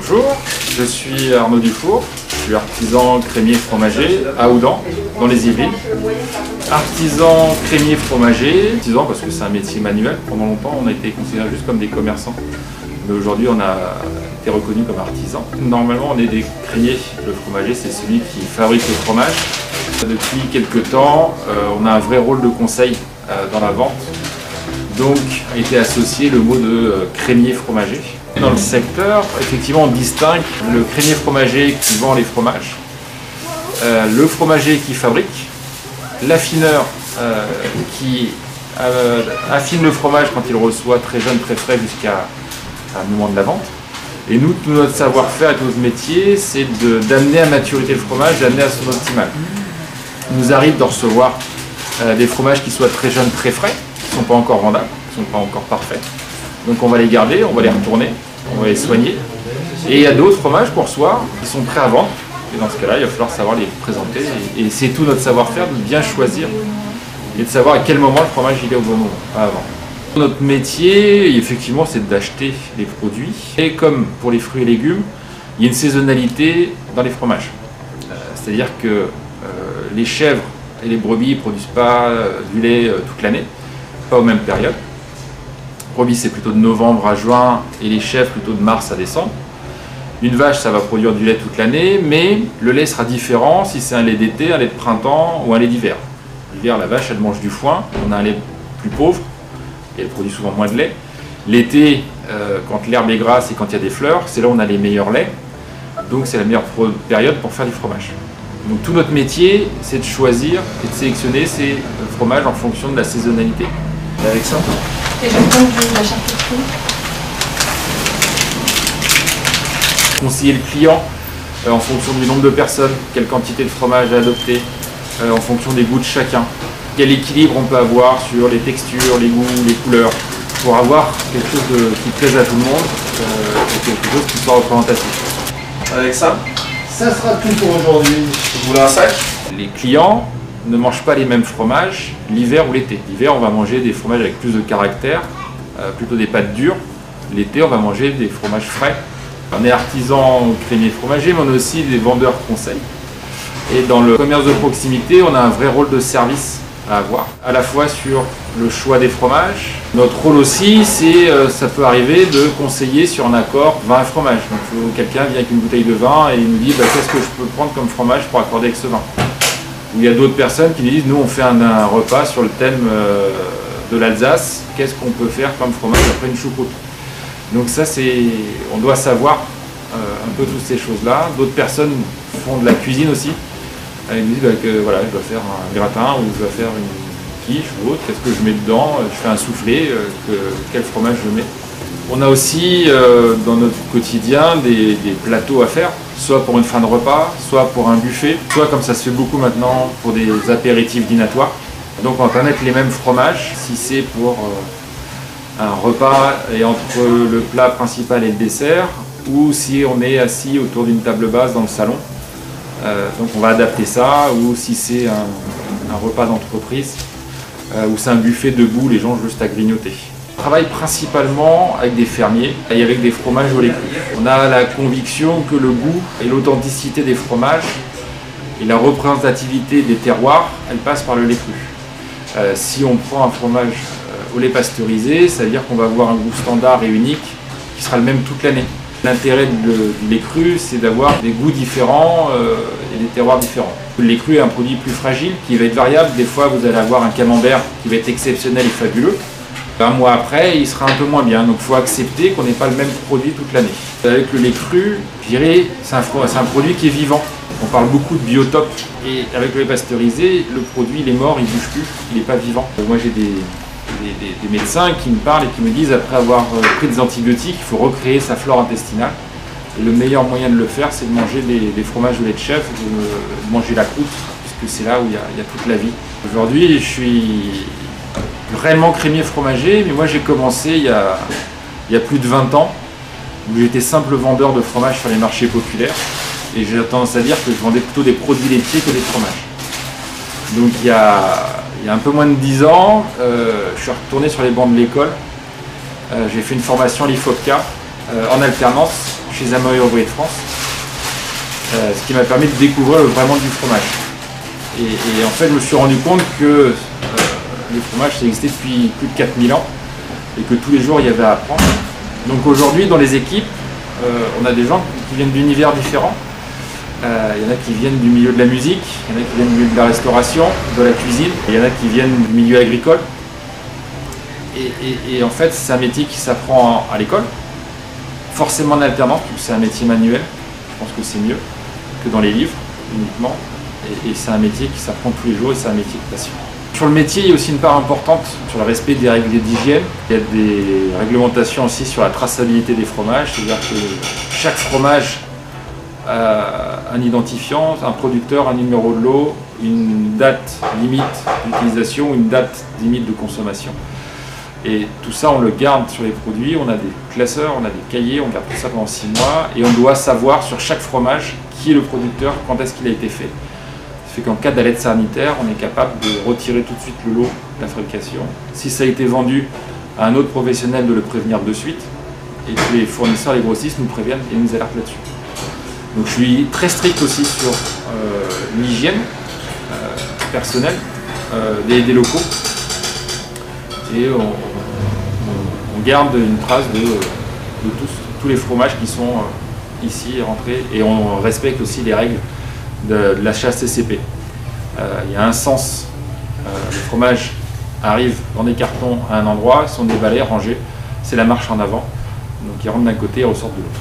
Bonjour, je suis Arnaud Dufour, je suis artisan crémier fromager à Oudan, dans les Yvelines. Artisan crémier fromager, artisan parce que c'est un métier manuel. Pendant longtemps, on a été considérés juste comme des commerçants. Mais aujourd'hui, on a été reconnu comme artisan. Normalement, on est des crémiers. Le fromager, c'est celui qui fabrique le fromage. Depuis quelques temps, euh, on a un vrai rôle de conseil euh, dans la vente. Donc, a été associé le mot de euh, crémier fromager. Dans le secteur, effectivement, on distingue le crémier fromager qui vend les fromages, euh, le fromager qui fabrique, l'affineur euh, qui euh, affine le fromage quand il reçoit très jeune, très frais jusqu'à un moment de la vente. Et nous, tout notre savoir-faire et tout notre métier, c'est d'amener à maturité le fromage, d'amener à son optimal. Il nous arrive de recevoir des fromages qui soient très jeunes, très frais, qui ne sont pas encore vendables, qui ne sont pas encore parfaits. Donc on va les garder, on va les retourner, on va les soigner. Et il y a d'autres fromages qu'on reçoit qui sont prêts à vendre. Et dans ce cas-là, il va falloir savoir les présenter. Et, c'est tout notre savoir-faire de bien choisir et de savoir à quel moment le fromage il est au bon moment, pas avant. Notre métier, effectivement, c'est d'acheter les produits. Et comme pour les fruits et légumes, il y a une saisonnalité dans les fromages. Euh, C'est-à-dire que euh, les chèvres et les brebis ne produisent pas euh, du lait toute l'année, pas aux mêmes périodes. Brebis, c'est plutôt de novembre à juin et les chèvres plutôt de mars à décembre. Une vache, ça va produire du lait toute l'année, mais le lait sera différent si c'est un lait d'été, un lait de printemps ou un lait d'hiver. L'hiver, la vache, elle mange du foin, on a un lait plus pauvre et elle produit souvent moins de lait. L'été, euh, quand l'herbe est grasse et quand il y a des fleurs, c'est là où on a les meilleurs laits. Donc c'est la meilleure période pour faire du fromage. Donc tout notre métier, c'est de choisir et de sélectionner ces fromages en fonction de la saisonnalité. Avec ça? Et je prends de la charcuterie. conseiller le client euh, en fonction du nombre de personnes, quelle quantité de fromage à adopter, euh, en fonction des goûts de chacun, quel équilibre on peut avoir sur les textures, les goûts, les couleurs, pour avoir quelque chose de- qui plaise à tout le monde euh, et quelque chose qui soit représentatif. Avec ça, ça sera tout pour aujourd'hui. Vous voulez un sac Les clients ne mangent pas les mêmes fromages l'hiver ou l'été. L'hiver, on va manger des fromages avec plus de caractère, euh, plutôt des pâtes dures. L'été, on va manger des fromages frais. On est artisan crémier fromager, mais on est aussi des vendeurs conseils. Et dans le commerce de proximité, on a un vrai rôle de service à avoir, à la fois sur le choix des fromages. Notre rôle aussi, c'est, euh, ça peut arriver de conseiller sur un accord vin fromage. Donc quelqu'un vient avec une bouteille de vin et il nous dit bah, qu'est-ce que je peux prendre comme fromage pour accorder avec ce vin? Ou il y a d'autres personnes qui disent nous on fait un, repas sur le thème euh, de l'Alsace, qu'est-ce qu'on peut faire comme fromage après une choucroute? Donc ça c'est, on doit savoir euh, un peu toutes ces choses-là. D'autres personnes font de la cuisine aussi. Ils me disent bah, que voilà, je dois faire un gratin ou je dois faire une quiche ou autre, qu'est-ce que je mets dedans, je fais un soufflé, euh, que- quel fromage je mets? On a aussi euh, dans notre quotidien des, plateaux à faire, soit pour une fin de repas, soit pour un buffet, soit comme ça se fait beaucoup maintenant pour des apéritifs dînatoires. Donc on va mettre les mêmes fromages si c'est pour euh, un repas et entre le plat principal et le dessert, ou si on est assis autour d'une table basse dans le salon. Euh, donc on va adapter ça, ou si c'est un, un repas d'entreprise, ou c'est un buffet debout, les gens juste à grignoter. On travaille principalement avec des fermiers et avec des fromages au lait cru. On a la conviction que le goût et l'authenticité des fromages et la représentativité des terroirs, elle passe par le lait cru. Euh, si on prend un fromage euh, au lait pasteurisé, ça veut dire qu'on va avoir un goût standard et unique qui sera le même toute l'année. L'intérêt du lait cru, c'est d'avoir des goûts différents euh, et des terroirs différents. Le lait cru est un produit plus fragile, qui va être variable. Des fois, vous allez avoir un camembert qui va être exceptionnel et fabuleux. Un mois après, il sera un peu moins bien. Donc, il faut accepter qu'on n'ait pas le même produit toute l'année. Avec le lait cru, je c'est un, produit qui est vivant. On parle beaucoup de biotope. Et avec le lait pasteurisé, le produit, il est mort, il bouge plus, il n'est pas vivant. Euh, Moi, j'ai des, médecins qui me parlent et qui me disent, après avoir euh, pris des antibiotiques, il faut recréer sa flore intestinale. Le meilleur moyen de le faire, c'est de manger des, des fromages au lait de chèvre, de, de manger la croûte, puisque c'est là où il y a toute la vie. Aujourd'hui, je suis réellement crémier fromager, mais moi j'ai commencé il y, a, plus de 20 ans, où j'étais simple vendeur de fromage sur les marchés populaires, et j'ai tendance à dire que je vendais plutôt des produits laitiers que des fromages. Donc il y a, un peu moins de 10 ans, euh, je suis retourné sur les bancs de l'école, Euh, j'ai fait une formation à l'IFOPCA euh, en alternance chez Amoy Ouvrier de France, ce qui m'a permis de découvrir vraiment du fromage. Et, en fait, je me suis rendu compte que le fromage, ça existait depuis plus de 4000 ans et que tous les jours, il y avait à apprendre. Donc aujourd'hui, dans les équipes, on a des gens qui viennent d'univers différents. Il y en a qui viennent du milieu de la musique, il y en a qui viennent du milieu de la restauration, de la cuisine, il y en a qui viennent du milieu agricole. Et, en fait, c'est un métier qui s'apprend à l'école, forcément en alternance, c'est un métier manuel. Je pense que c'est mieux que dans les livres uniquement. Et, c'est un métier qui s'apprend tous les jours et c'est un métier de passion. Sur le métier, il y a aussi une part importante sur le respect des règles d'hygiène. Il y a des réglementations aussi sur la traçabilité des fromages, c'est-à-dire que chaque fromage a un identifiant, un producteur, un numéro de lot, une date limite d'utilisation, une date limite de consommation. Et tout ça, on le garde sur les produits, on a des classeurs, on a des cahiers, on garde tout ça pendant 6 mois, et on doit savoir sur chaque fromage qui est le producteur, quand est-ce qu'il a été fait. Fait qu'en cas d'alerte sanitaire, on est capable de retirer tout de suite le lot de la fabrication. Si ça a été vendu à un autre professionnel, de le prévenir de suite, et que les fournisseurs, les grossistes nous préviennent et nous alertent là-dessus. Donc je suis très strict aussi sur euh, l'hygiène euh, personnelle euh, des locaux et on, garde une trace de, tous, les fromages qui sont ici rentrés et on respecte aussi les règles de, la chasse CCP. Euh, il y a un sens, euh, le fromage arrive dans des cartons à un endroit, sont déballés, rangés, c'est la marche en avant, donc ils rentrent d'un côté et ressortent de l'autre.